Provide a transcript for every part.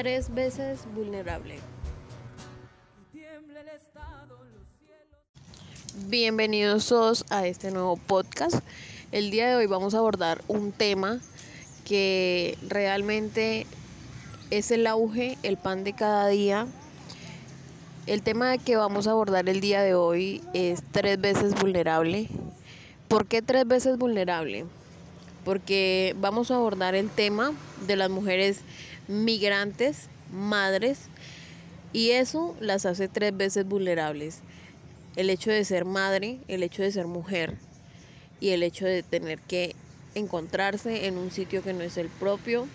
tres veces vulnerable. Bienvenidos todos a este nuevo podcast. El día de hoy vamos a abordar un tema que realmente es el auge, el pan de cada día. El tema que vamos a abordar el día de hoy es tres veces vulnerable. ¿Por qué tres veces vulnerable? Porque vamos a abordar el tema de las mujeres migrantes, madres, y eso las hace tres veces vulnerables. El hecho de ser madre, el hecho de ser mujer y el hecho de tener que encontrarse en un sitio que no es el propio,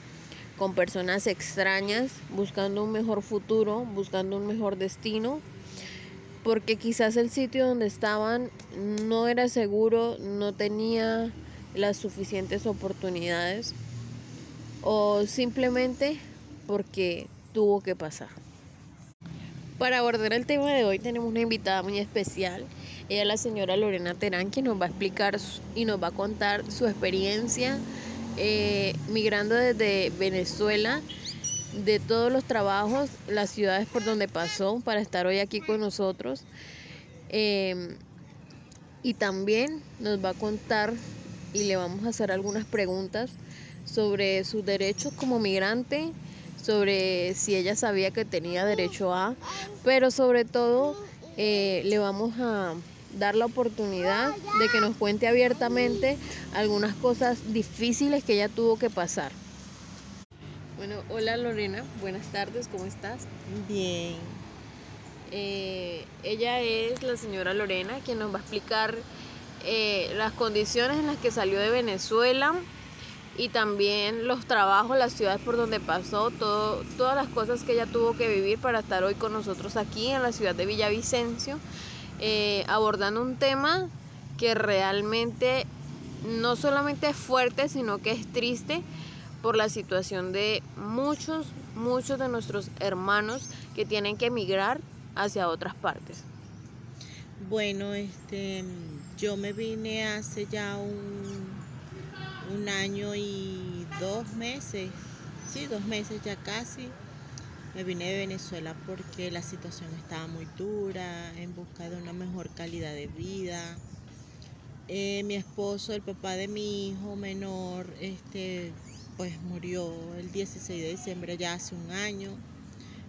con personas extrañas, buscando un mejor futuro, buscando un mejor destino, porque quizás el sitio donde estaban no era seguro, no tenía las suficientes oportunidades o simplemente porque tuvo que pasar. Para abordar el tema de hoy tenemos una invitada muy especial. Ella es la señora Lorena Terán, que nos va a explicar y nos va a contar su experiencia eh, migrando desde Venezuela, de todos los trabajos, las ciudades por donde pasó para estar hoy aquí con nosotros. Em, y también nos va a contar y le vamos a hacer algunas preguntas sobre sus derechos como migrante sobre si ella sabía que tenía derecho a, pero sobre todo eh, le vamos a dar la oportunidad de que nos cuente abiertamente algunas cosas difíciles que ella tuvo que pasar. Bueno, hola Lorena, buenas tardes, ¿cómo estás? Bien. Eh, ella es la señora Lorena, quien nos va a explicar eh, las condiciones en las que salió de Venezuela, y también los trabajos, las ciudades por donde pasó, todo, todas las cosas que ella tuvo que vivir para estar hoy con nosotros aquí en la ciudad de Villavicencio, eh, abordando un tema que realmente no solamente es fuerte, sino que es triste por la situación de muchos, muchos de nuestros hermanos que tienen que emigrar hacia otras partes. Bueno, este, yo me vine hace ya un un año y dos meses, sí, dos meses ya casi. Me vine de Venezuela porque la situación estaba muy dura, en busca de una mejor calidad de vida. Eh, mi esposo, el papá de mi hijo menor, este, pues murió el 16 de diciembre ya hace un año.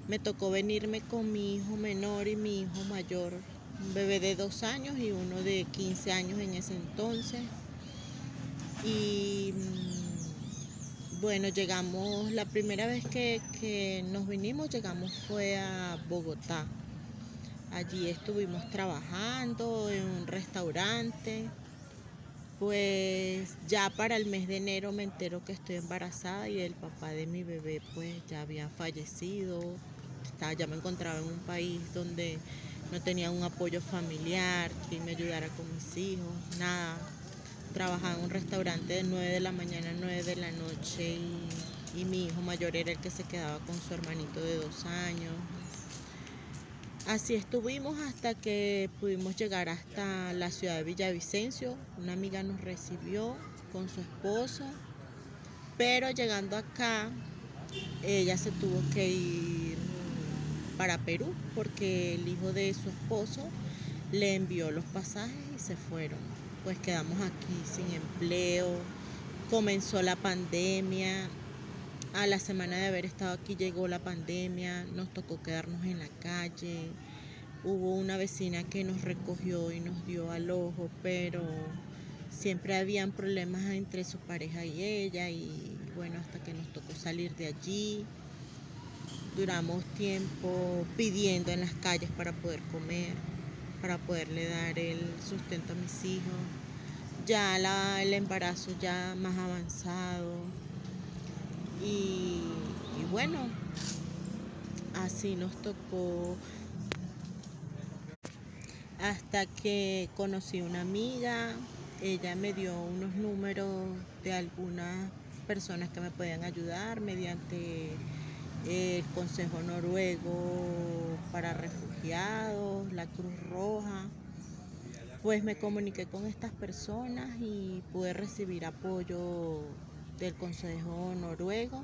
Me tocó venirme con mi hijo menor y mi hijo mayor, un bebé de dos años y uno de 15 años en ese entonces. Y mm, bueno, llegamos, la primera vez que, nos vinimos, llegamos fue a Bogotá. Allí estuvimos trabajando en un restaurante. Pues ya para el mes de enero me entero que estoy embarazada y el papá de mi bebé pues ya había fallecido. ya me encontraba en un país donde no tenía un apoyo familiar, que me ayudara con mis hijos, nada trabajaba en un restaurante de 9 de la mañana a 9 de la noche y, mi hijo mayor era el que se quedaba con su hermanito de dos años. Así estuvimos hasta que pudimos llegar hasta la ciudad de Villavicencio. Una amiga nos recibió con su esposo, pero llegando acá, ella se tuvo que ir para Perú porque el hijo de su esposo le envió los pasajes y se fueron pues quedamos aquí sin empleo, comenzó la pandemia, a la semana de haber estado aquí llegó la pandemia, nos tocó quedarnos en la calle, hubo una vecina que nos recogió y nos dio al ojo, pero siempre habían problemas entre su pareja y ella y bueno, hasta que nos tocó salir de allí. Duramos tiempo pidiendo en las calles para poder comer para poderle dar el sustento a mis hijos. Ya el embarazo ya más avanzado. Y, y bueno, así nos tocó hasta que conocí una amiga, ella me dio unos números de algunas personas que me podían ayudar mediante el Consejo Noruego para Refugiados, la Cruz Roja. Pues me comuniqué con estas personas y pude recibir apoyo del Consejo Noruego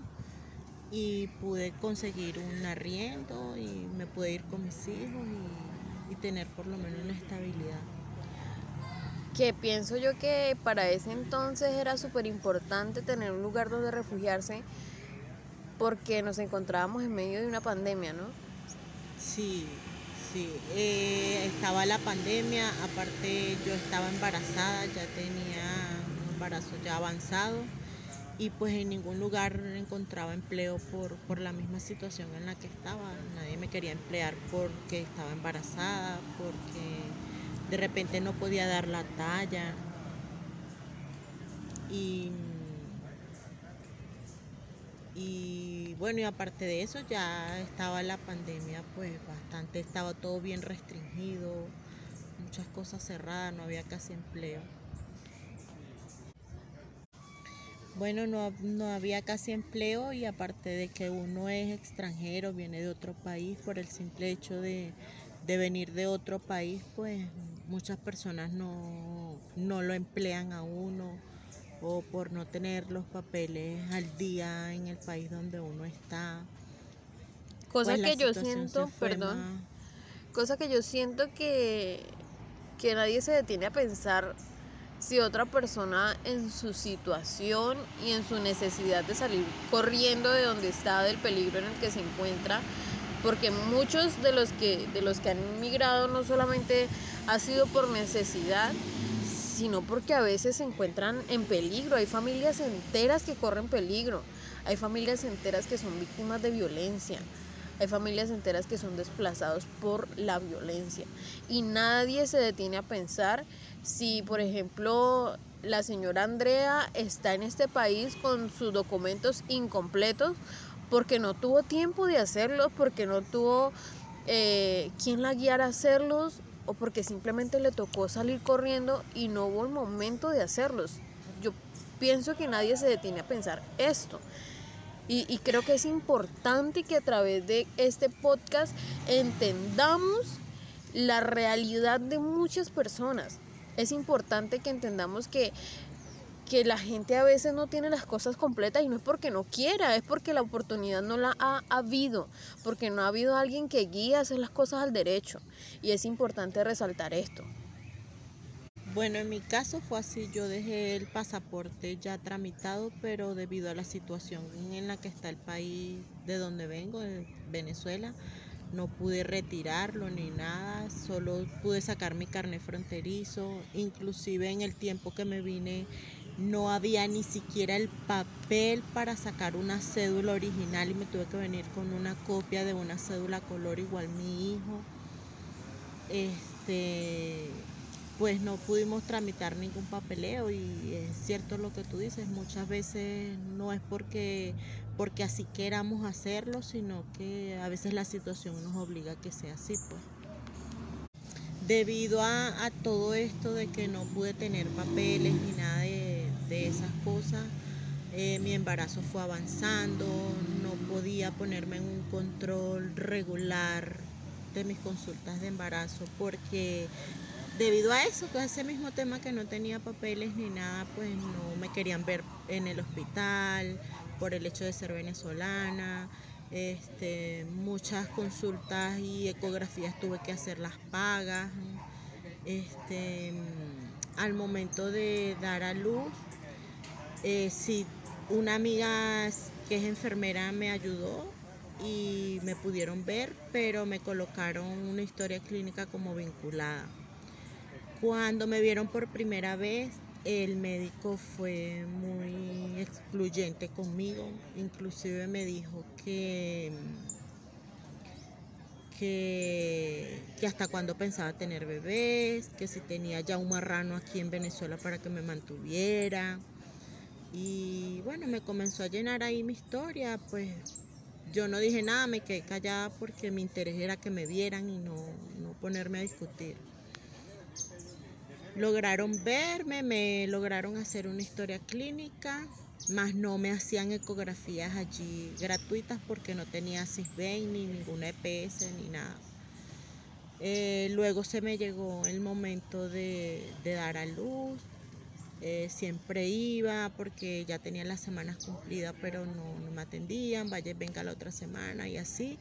y pude conseguir un arriendo y me pude ir con mis hijos y, tener por lo menos una estabilidad. Que pienso yo que para ese entonces era súper importante tener un lugar donde refugiarse porque nos encontrábamos en medio de una pandemia, ¿no? Sí, sí. Eh, estaba la pandemia, aparte yo estaba embarazada, ya tenía un embarazo ya avanzado y pues en ningún lugar encontraba empleo por, por la misma situación en la que estaba. Nadie me quería emplear porque estaba embarazada, porque de repente no podía dar la talla. Y y bueno, y aparte de eso ya estaba la pandemia, pues bastante, estaba todo bien restringido, muchas cosas cerradas, no había casi empleo. Bueno, no, no había casi empleo y aparte de que uno es extranjero, viene de otro país, por el simple hecho de, de venir de otro país, pues muchas personas no, no lo emplean a uno o por no tener los papeles al día en el país donde uno está. Cosa Pues que yo siento, perdón, más- cosa que yo siento que, que nadie se detiene a pensar si otra persona en su situación y en su necesidad de salir corriendo de donde está, del peligro en el que se encuentra, porque muchos de los que, de los que han inmigrado no solamente ha sido por necesidad, sino porque a veces se encuentran en peligro. Hay familias enteras que corren peligro. Hay familias enteras que son víctimas de violencia. Hay familias enteras que son desplazados por la violencia. Y nadie se detiene a pensar si, por ejemplo, la señora Andrea está en este país con sus documentos incompletos porque no tuvo tiempo de hacerlos, porque no tuvo eh, quien la guiara a hacerlos o porque simplemente le tocó salir corriendo y no hubo el momento de hacerlos. Yo pienso que nadie se detiene a pensar esto. Y, y creo que es importante que a través de este podcast entendamos la realidad de muchas personas. Es importante que entendamos que, que la gente a veces no tiene las cosas completas y no es porque no quiera, es porque la oportunidad no la ha habido, porque no ha habido alguien que guíe a hacer las cosas al derecho. Y es importante resaltar esto. Bueno, en mi caso fue así, yo dejé el pasaporte ya tramitado, pero debido a la situación en la que está el país de donde vengo, Venezuela, no pude retirarlo ni nada, solo pude sacar mi carnet fronterizo, inclusive en el tiempo que me vine no había ni siquiera el papel para sacar una cédula original y me tuve que venir con una copia de una cédula color igual mi hijo. Este, pues no pudimos tramitar ningún papeleo y es cierto lo que tú dices, muchas veces no es porque, porque así queramos hacerlo, sino que a veces la situación nos obliga a que sea así, pues. Debido a, a todo esto de que no pude tener papeles ni nada de, de esas cosas, eh, mi embarazo fue avanzando, no podía ponerme en un control regular de mis consultas de embarazo porque debido a eso, a ese mismo tema que no tenía papeles ni nada, pues no me querían ver en el hospital por el hecho de ser venezolana. Este, muchas consultas y ecografías tuve que hacerlas pagas. Este, al momento de dar a luz, eh, sí, una amiga que es enfermera me ayudó y me pudieron ver, pero me colocaron una historia clínica como vinculada. Cuando me vieron por primera vez, el médico fue muy excluyente conmigo, inclusive me dijo que, que, que hasta cuando pensaba tener bebés, que si tenía ya un marrano aquí en Venezuela para que me mantuviera. Y bueno, me comenzó a llenar ahí mi historia, pues yo no dije nada, me quedé callada porque mi interés era que me vieran y no, no ponerme a discutir. Lograron verme, me lograron hacer una historia clínica, más no me hacían ecografías allí gratuitas porque no tenía CISBEN ni ninguna EPS ni nada. Eh, luego se me llegó el momento de dar a luz, Eh, siempre iba porque ya tenía las semanas cumplidas, pero no, no me atendían, vaya, venga la otra semana y así.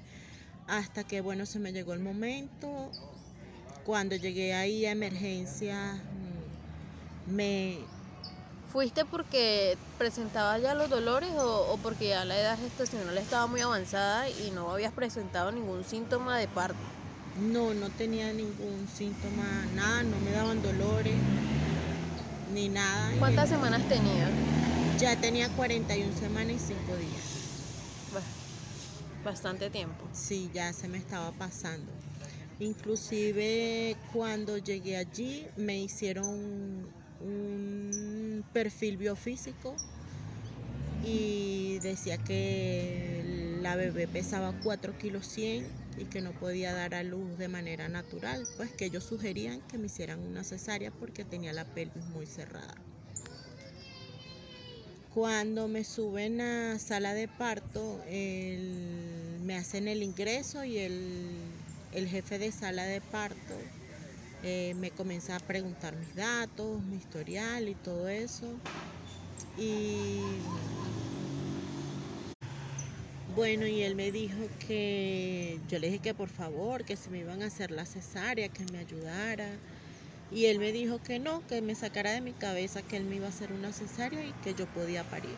Hasta que, bueno, se me llegó el momento. Cuando llegué ahí a emergencia, mm, me, ¿Fuiste porque presentaba ya los dolores o, o porque ya la edad gestacional estaba muy avanzada y no habías presentado ningún síntoma de parto? No, no tenía ningún síntoma, nada, no me daban dolores ni nada. ¿Cuántas semanas tenía? Ya tenía 41 semanas y 5 días. Bastante tiempo. Sí, ya se me estaba pasando. Inclusive cuando llegué allí me hicieron un perfil biofísico y decía que la bebé pesaba 4 kilos 100 y que no podía dar a luz de manera natural, pues que ellos sugerían que me hicieran una cesárea porque tenía la pelvis muy cerrada. Cuando me suben a sala de parto, me hacen el ingreso y el, el jefe de sala de parto eh, me comienza a preguntar mis datos, mi historial y todo eso. Y bueno, y él me dijo que yo le dije que por favor, que si me iban a hacer la cesárea, que me ayudara. Y él me dijo que no, que me sacara de mi cabeza que él me iba a hacer una cesárea y que yo podía parir.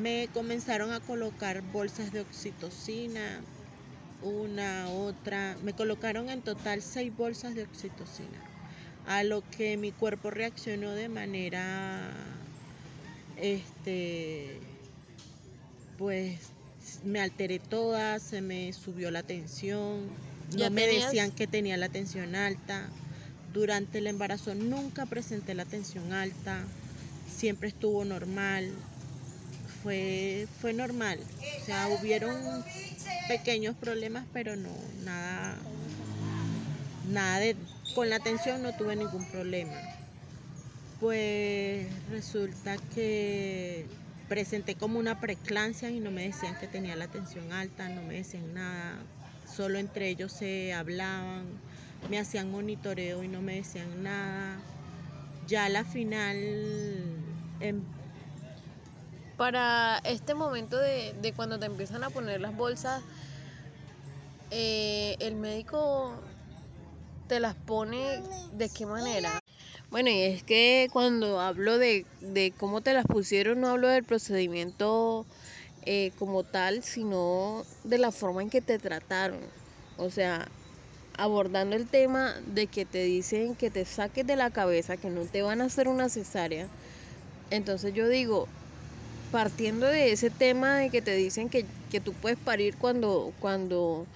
Me comenzaron a colocar bolsas de oxitocina, una, otra. Me colocaron en total seis bolsas de oxitocina, a lo que mi cuerpo reaccionó de manera, este, pues me alteré toda, se me subió la tensión, no me decían que tenía la tensión alta. Durante el embarazo nunca presenté la tensión alta, siempre estuvo normal, fue, fue normal. O sea, hubieron pequeños problemas, pero no, nada, nada de, con la atención no tuve ningún problema. Pues resulta que presenté como una preclancia y no me decían que tenía la tensión alta, no me decían nada, solo entre ellos se hablaban, me hacían monitoreo y no me decían nada. Ya a la final em, para este momento de, de, cuando te empiezan a poner las bolsas, eh, el médico te las pone de qué manera. Bueno, y es que cuando hablo de, de cómo te las pusieron, no hablo del procedimiento eh, como tal, sino de la forma en que te trataron. O sea, abordando el tema de que te dicen que te saques de la cabeza, que no te van a hacer una cesárea. Entonces yo digo, partiendo de ese tema de que te dicen que, que tú puedes parir cuando, cuando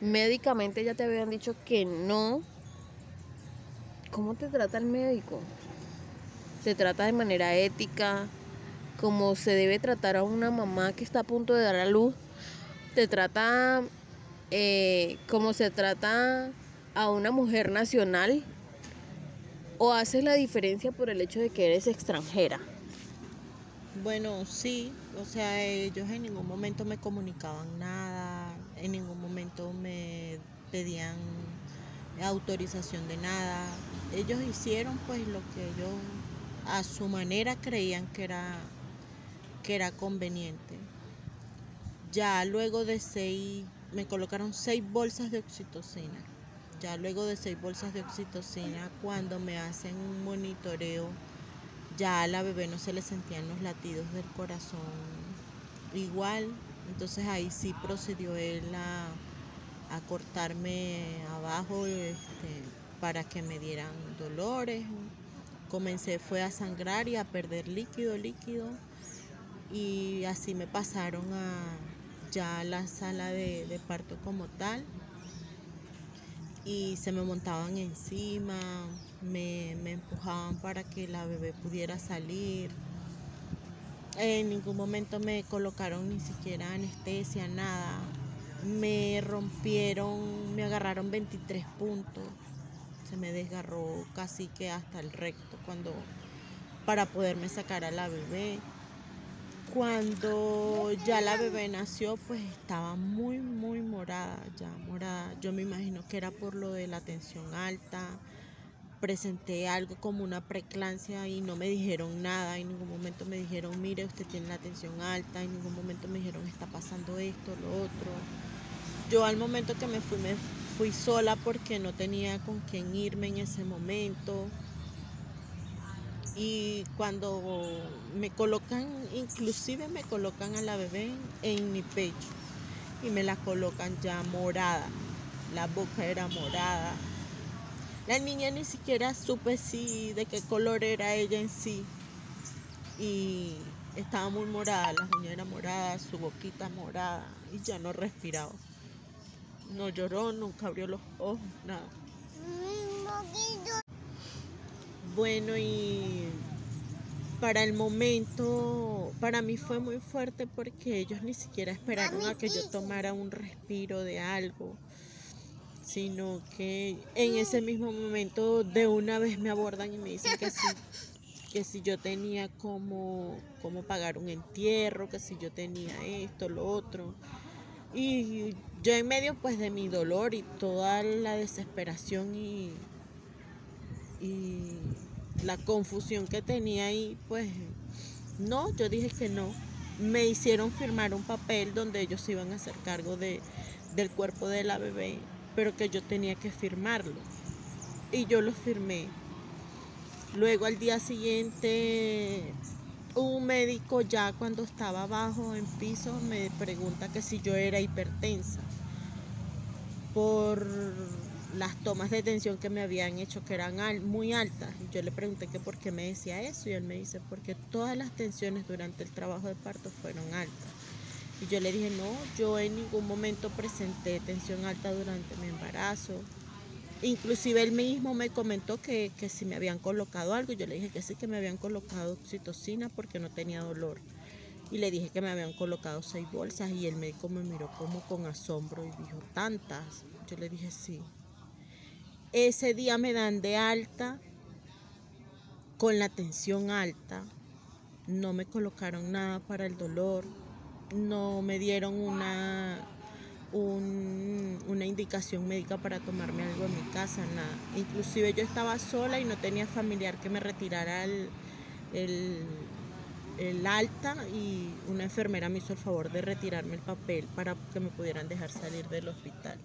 médicamente ya te habían dicho que no, ¿cómo te trata el médico? ¿Se trata de manera ética? como se debe tratar a una mamá que está a punto de dar a luz? ¿Te trata eh, como se trata a una mujer nacional? ¿O haces la diferencia por el hecho de que eres extranjera? Bueno, sí, o sea, ellos en ningún momento me comunicaban nada, en ningún momento me pedían autorización de nada. Ellos hicieron pues lo que ellos a su manera creían que era que era conveniente. Ya luego de seis, me colocaron seis bolsas de oxitocina. Ya luego de seis bolsas de oxitocina, cuando me hacen un monitoreo ya a la bebé no se le sentían los latidos del corazón igual. Entonces ahí sí procedió él a, cortarme abajo este, para que me dieran dolores. Comencé fue a sangrar y a perder líquido, líquido. Y así me pasaron a ya la sala de, de parto como tal y se me montaban encima, me, empujaban para que la bebé pudiera salir. En ningún momento me colocaron ni siquiera anestesia, nada. Me rompieron, me agarraron 23 puntos. Se me desgarró casi que hasta el recto cuando para poderme sacar a la bebé. Cuando ya la bebé nació, pues estaba muy, muy morada, ya morada. Yo me imagino que era por lo de la tensión alta. presenté algo como una preclancia y no me dijeron nada, en ningún momento me dijeron, mire, usted tiene la tensión alta, en ningún momento me dijeron, está pasando esto, lo otro. Yo al momento que me fui, me fui sola porque no tenía con quién irme en ese momento. Y cuando me colocan, inclusive me colocan a la bebé en mi pecho y me la colocan ya morada. La boca era morada, la niña ni siquiera supe si de qué color era ella en sí. Y estaba muy morada, la uñas era morada, su boquita morada y ya no respiraba. No lloró, nunca abrió los ojos, nada. Bueno, y para el momento, para mí fue muy fuerte porque ellos ni siquiera esperaron a que yo tomara un respiro de algo sino que en ese mismo momento de una vez me abordan y me dicen que si, que si yo tenía como, como pagar un entierro, que si yo tenía esto, lo otro. Y yo en medio pues de mi dolor y toda la desesperación y, y la confusión que tenía ahí, pues no, yo dije que no. Me hicieron firmar un papel donde ellos iban a hacer cargo de, del cuerpo de la bebé pero que yo tenía que firmarlo. Y yo lo firmé. Luego al día siguiente, un médico ya cuando estaba abajo en piso me pregunta que si yo era hipertensa por las tomas de tensión que me habían hecho que eran muy altas. Yo le pregunté que por qué me decía eso y él me dice porque todas las tensiones durante el trabajo de parto fueron altas. Y yo le dije, no, yo en ningún momento presenté tensión alta durante mi embarazo. Inclusive él mismo me comentó que, si me habían colocado algo. Yo le dije que sí, que me habían colocado oxitocina porque no tenía dolor. Y le dije que me habían colocado seis bolsas y el médico me miró como con asombro y dijo, ¿tantas? Yo le dije, sí. Ese día me dan de alta con la tensión alta. No me colocaron nada para el dolor no me dieron una, una indicación médica para tomarme algo en mi casa, nada. Inclusive yo estaba sola y no tenía familiar que me retirara el, el, alta y una enfermera me hizo el favor de retirarme el papel para que me pudieran dejar salir del hospital.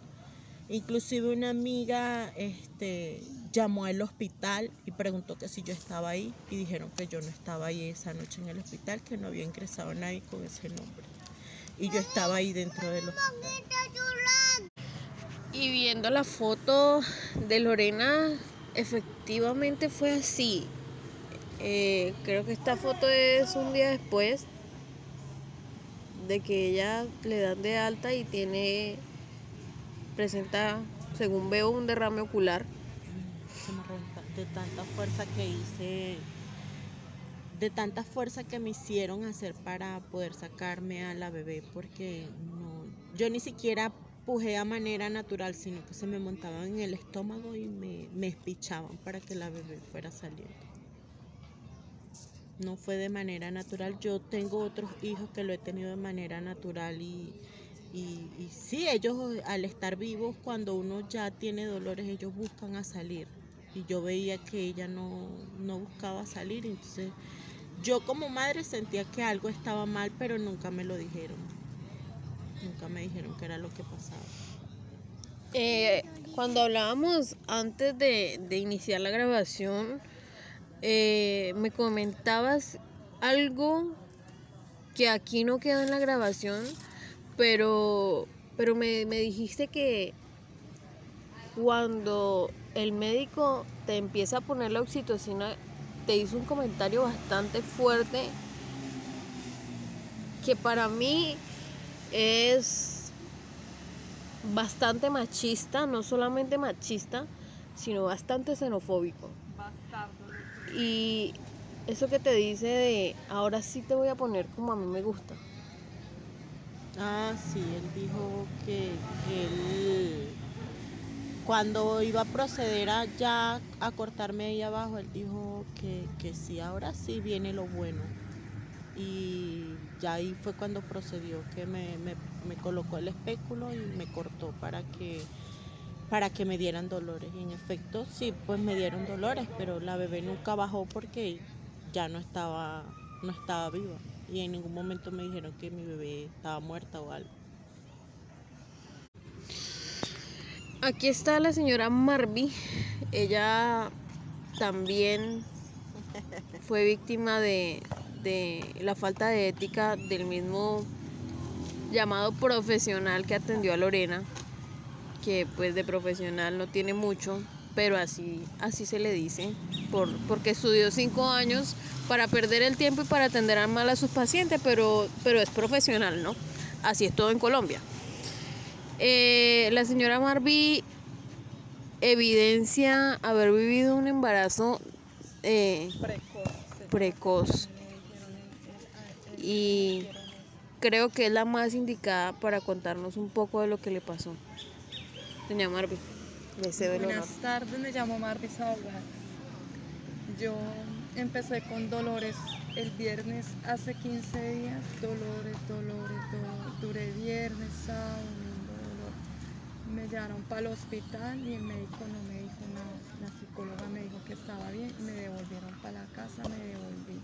Inclusive una amiga este, llamó al hospital y preguntó que si yo estaba ahí y dijeron que yo no estaba ahí esa noche en el hospital, que no había ingresado nadie con ese nombre. Y yo estaba ahí dentro del hospital. Y viendo la foto de Lorena, efectivamente fue así. Eh, creo que esta foto es un día después de que ella le dan de alta y tiene presenta, según veo, un derrame ocular. De tanta fuerza que hice, de tanta fuerza que me hicieron hacer para poder sacarme a la bebé, porque no, yo ni siquiera pujé a manera natural, sino que se me montaban en el estómago y me, me espichaban para que la bebé fuera saliendo. No fue de manera natural. Yo tengo otros hijos que lo he tenido de manera natural y, y, y sí, ellos al estar vivos, cuando uno ya tiene dolores, ellos buscan a salir. Y yo veía que ella no, no buscaba salir. Entonces yo como madre sentía que algo estaba mal, pero nunca me lo dijeron. Nunca me dijeron qué era lo que pasaba. Eh, cuando hablábamos antes de, de iniciar la grabación, eh, me comentabas algo que aquí no queda en la grabación, pero, pero me, dijiste que cuando el médico te empieza a poner la oxitocina, te hizo un comentario bastante fuerte que para mí es bastante machista, no solamente machista, sino bastante xenofóbico. Y eso que te dice de ahora sí te voy a poner como a mí me gusta. Ah, sí, él dijo que, él, cuando iba a proceder a ya a cortarme ahí abajo, él dijo que, que sí, ahora sí viene lo bueno. Y ya ahí fue cuando procedió, que me, me, colocó el espéculo y me cortó para que para que me dieran dolores. Y en efecto, sí, pues me dieron dolores, pero la bebé nunca bajó porque ya no estaba, no estaba viva. Y en ningún momento me dijeron que mi bebé estaba muerta o algo. Aquí está la señora Marby. Ella también fue víctima de, de la falta de ética del mismo llamado profesional que atendió a Lorena, que pues de profesional no tiene mucho, pero así, así se le dice, por, porque estudió cinco años para perder el tiempo y para atender mal a sus pacientes, pero, pero es profesional, ¿no? Así es todo en Colombia. Eh, la señora Marby evidencia haber vivido un embarazo eh, precoz. Y creo que es la más indicada para contarnos un poco de lo que le pasó. Doña Marvi, le cedo el Buenas tardes, me llamo Marvi Sabogal. Yo empecé con dolores el viernes hace 15 días, dolores, dolores, dolores. Duré viernes, sábado. Me llevaron para el hospital y el médico no me dijo nada. La psicóloga me dijo que estaba bien, me devolvieron para la casa, me devolví.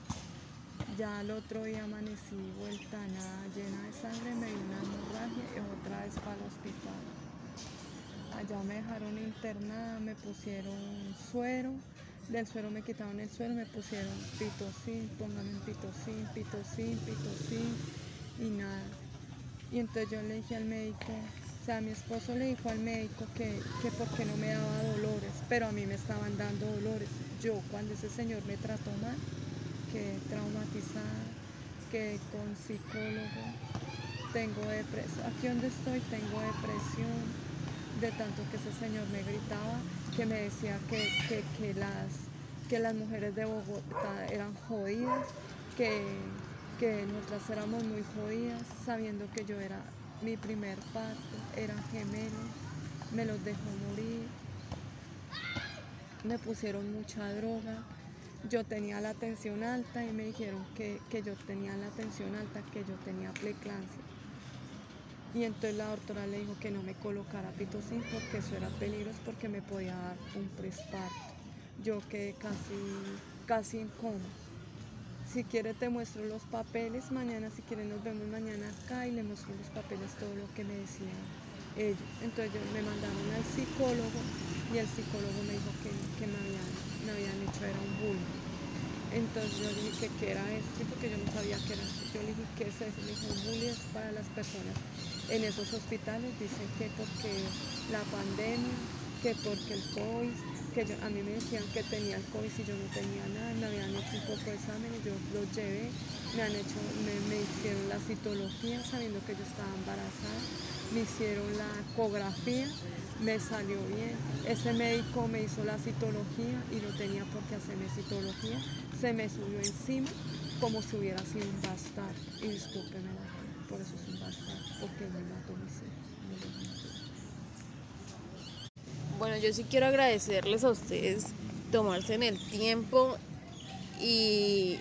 Ya al otro día amanecí vuelta nada, llena de sangre, me dio una hemorragia y otra vez para el hospital. Allá me dejaron internada, me pusieron suero, del suero me quitaron el suero, me pusieron pitocin, póngame un pitocin, pitocin, pitocin y nada. Y entonces yo le dije al médico, o sea, mi esposo le dijo al médico que, que porque no me daba dolores, pero a mí me estaban dando dolores. Yo cuando ese señor me trató mal, que traumatizada, que con psicólogo, tengo depresión, aquí donde estoy tengo depresión, de tanto que ese señor me gritaba, que me decía que, que, las, que las mujeres de Bogotá eran jodidas, que, que nosotras éramos muy jodidas, sabiendo que yo era mi primer parto, eran gemelos, me los dejó morir, me pusieron mucha droga, yo tenía la tensión alta y me dijeron que, yo tenía la tensión alta, que yo tenía preeclampsia. Y entonces la doctora le dijo que no me colocara pitocin porque eso era peligroso porque me podía dar un presparto. Yo quedé casi, casi en coma. Si quiere te muestro los papeles mañana, si quiere nos vemos mañana acá y le muestro los papeles todo lo que me decían ellos. Entonces me mandaron al psicólogo y el psicólogo me dijo que, que me habían me hecho era un bullying. Entonces yo dije que qué era esto, porque yo no sabía qué era esto. Yo le dije, ¿qué es eso? Le dije, un bullying es para las personas en esos hospitales. Dicen que porque la pandemia, que porque el COVID, que a mí me decían que tenía COVID y yo no tenía nada, me habían hecho un poco de exámenes, yo los llevé, me han hecho, me, me hicieron la citología sabiendo que yo estaba embarazada, me hicieron la ecografía me salió bien. Ese médico me hizo la citología y no tenía por qué hacerme citología. Se me subió encima como si hubiera sido un bastardo. Y discúlpeme por eso es un bastardo, porque me mató mis hijos. Bueno, yo sí quiero agradecerles a ustedes tomarse en el tiempo y,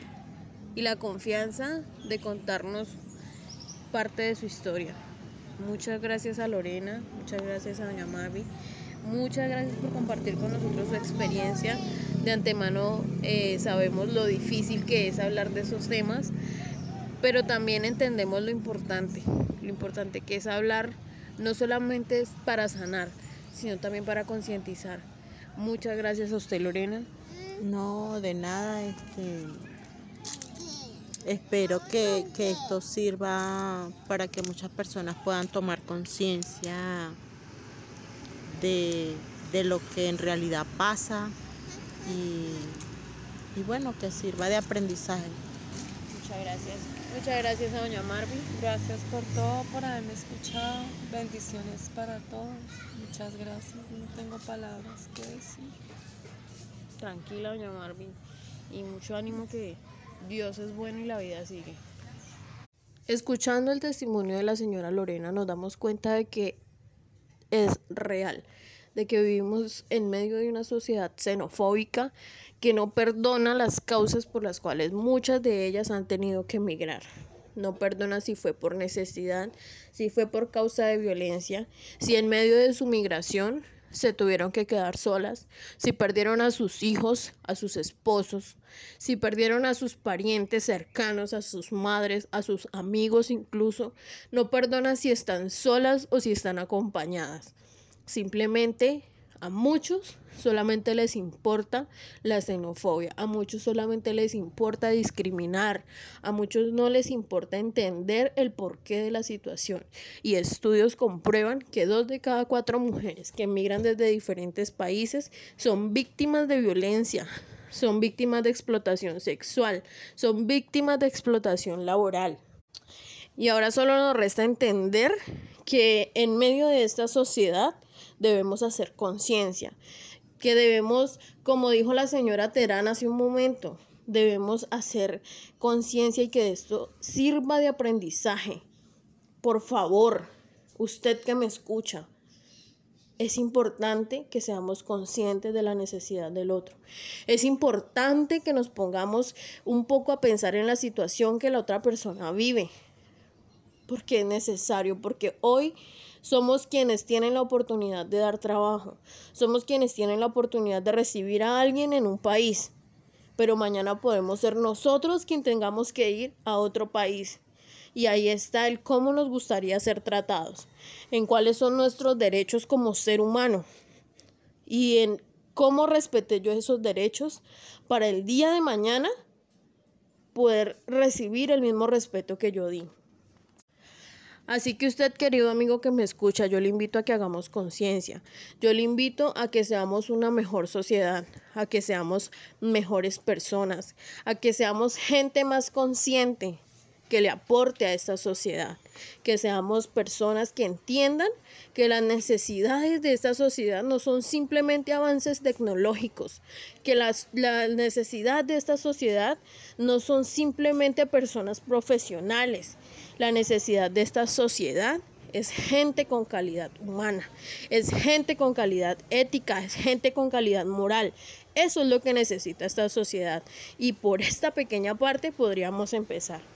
y la confianza de contarnos parte de su historia. Muchas gracias a Lorena, muchas gracias a Doña Marvi, muchas gracias por compartir con nosotros su experiencia. De antemano eh, sabemos lo difícil que es hablar de esos temas, pero también entendemos lo importante, lo importante que es hablar no solamente es para sanar, sino también para concientizar. Muchas gracias a usted, Lorena. No, de nada, este Espero que, esto sirva para que muchas personas puedan tomar conciencia de, lo que en realidad pasa y, bueno, que sirva de aprendizaje. Muchas gracias. Muchas gracias a doña Marvin. Gracias por todo, por haberme escuchado. Bendiciones para todos. Muchas gracias. No tengo palabras que decir. Tranquila, doña Marvin. Y mucho ánimo que Dios es bueno y la vida sigue. Escuchando el testimonio de la señora Lorena nos damos cuenta de que es real, de que vivimos en medio de una sociedad xenofóbica que no perdona las causas por las cuales muchas de ellas han tenido que emigrar. No perdona si fue por necesidad, si fue por causa de violencia, si en medio de su migración se tuvieron que quedar solas, si perdieron a sus hijos, a sus esposos, si perdieron a sus parientes cercanos, a sus madres, a sus amigos incluso, no perdonan si están solas o si están acompañadas. Simplemente a muchos solamente les importa la xenofobia, a muchos solamente les importa discriminar, a muchos no les importa entender el porqué de la situación. Y estudios comprueban que dos de cada cuatro mujeres que emigran desde diferentes países son víctimas de violencia, son víctimas de explotación sexual, son víctimas de explotación laboral. Y ahora solo nos resta entender que en medio de esta sociedad debemos hacer conciencia, que debemos, como dijo la señora Terán hace un momento, debemos hacer conciencia y que esto sirva de aprendizaje. Por favor, usted que me escucha, es importante que seamos conscientes de la necesidad del otro. Es importante que nos pongamos un poco a pensar en la situación que la otra persona vive. Porque es necesario, porque hoy somos quienes tienen la oportunidad de dar trabajo. Somos quienes tienen la oportunidad de recibir a alguien en un país. Pero mañana podemos ser nosotros quien tengamos que ir a otro país. Y ahí está el cómo nos gustaría ser tratados, en cuáles son nuestros derechos como ser humano y en cómo respete yo esos derechos para el día de mañana poder recibir el mismo respeto que yo di. Así que usted, querido amigo que me escucha, yo le invito a que hagamos conciencia. Yo le invito a que seamos una mejor sociedad, a que seamos mejores personas, a que seamos gente más consciente que le aporte a esta sociedad, que seamos personas que entiendan que las necesidades de esta sociedad no son simplemente avances tecnológicos, que las, la necesidad de esta sociedad no son simplemente personas profesionales, la necesidad de esta sociedad es gente con calidad humana, es gente con calidad ética, es gente con calidad moral. Eso es lo que necesita esta sociedad y por esta pequeña parte podríamos empezar.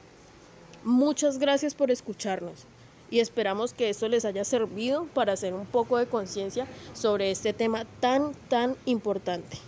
Muchas gracias por escucharnos y esperamos que esto les haya servido para hacer un poco de conciencia sobre este tema tan, tan importante.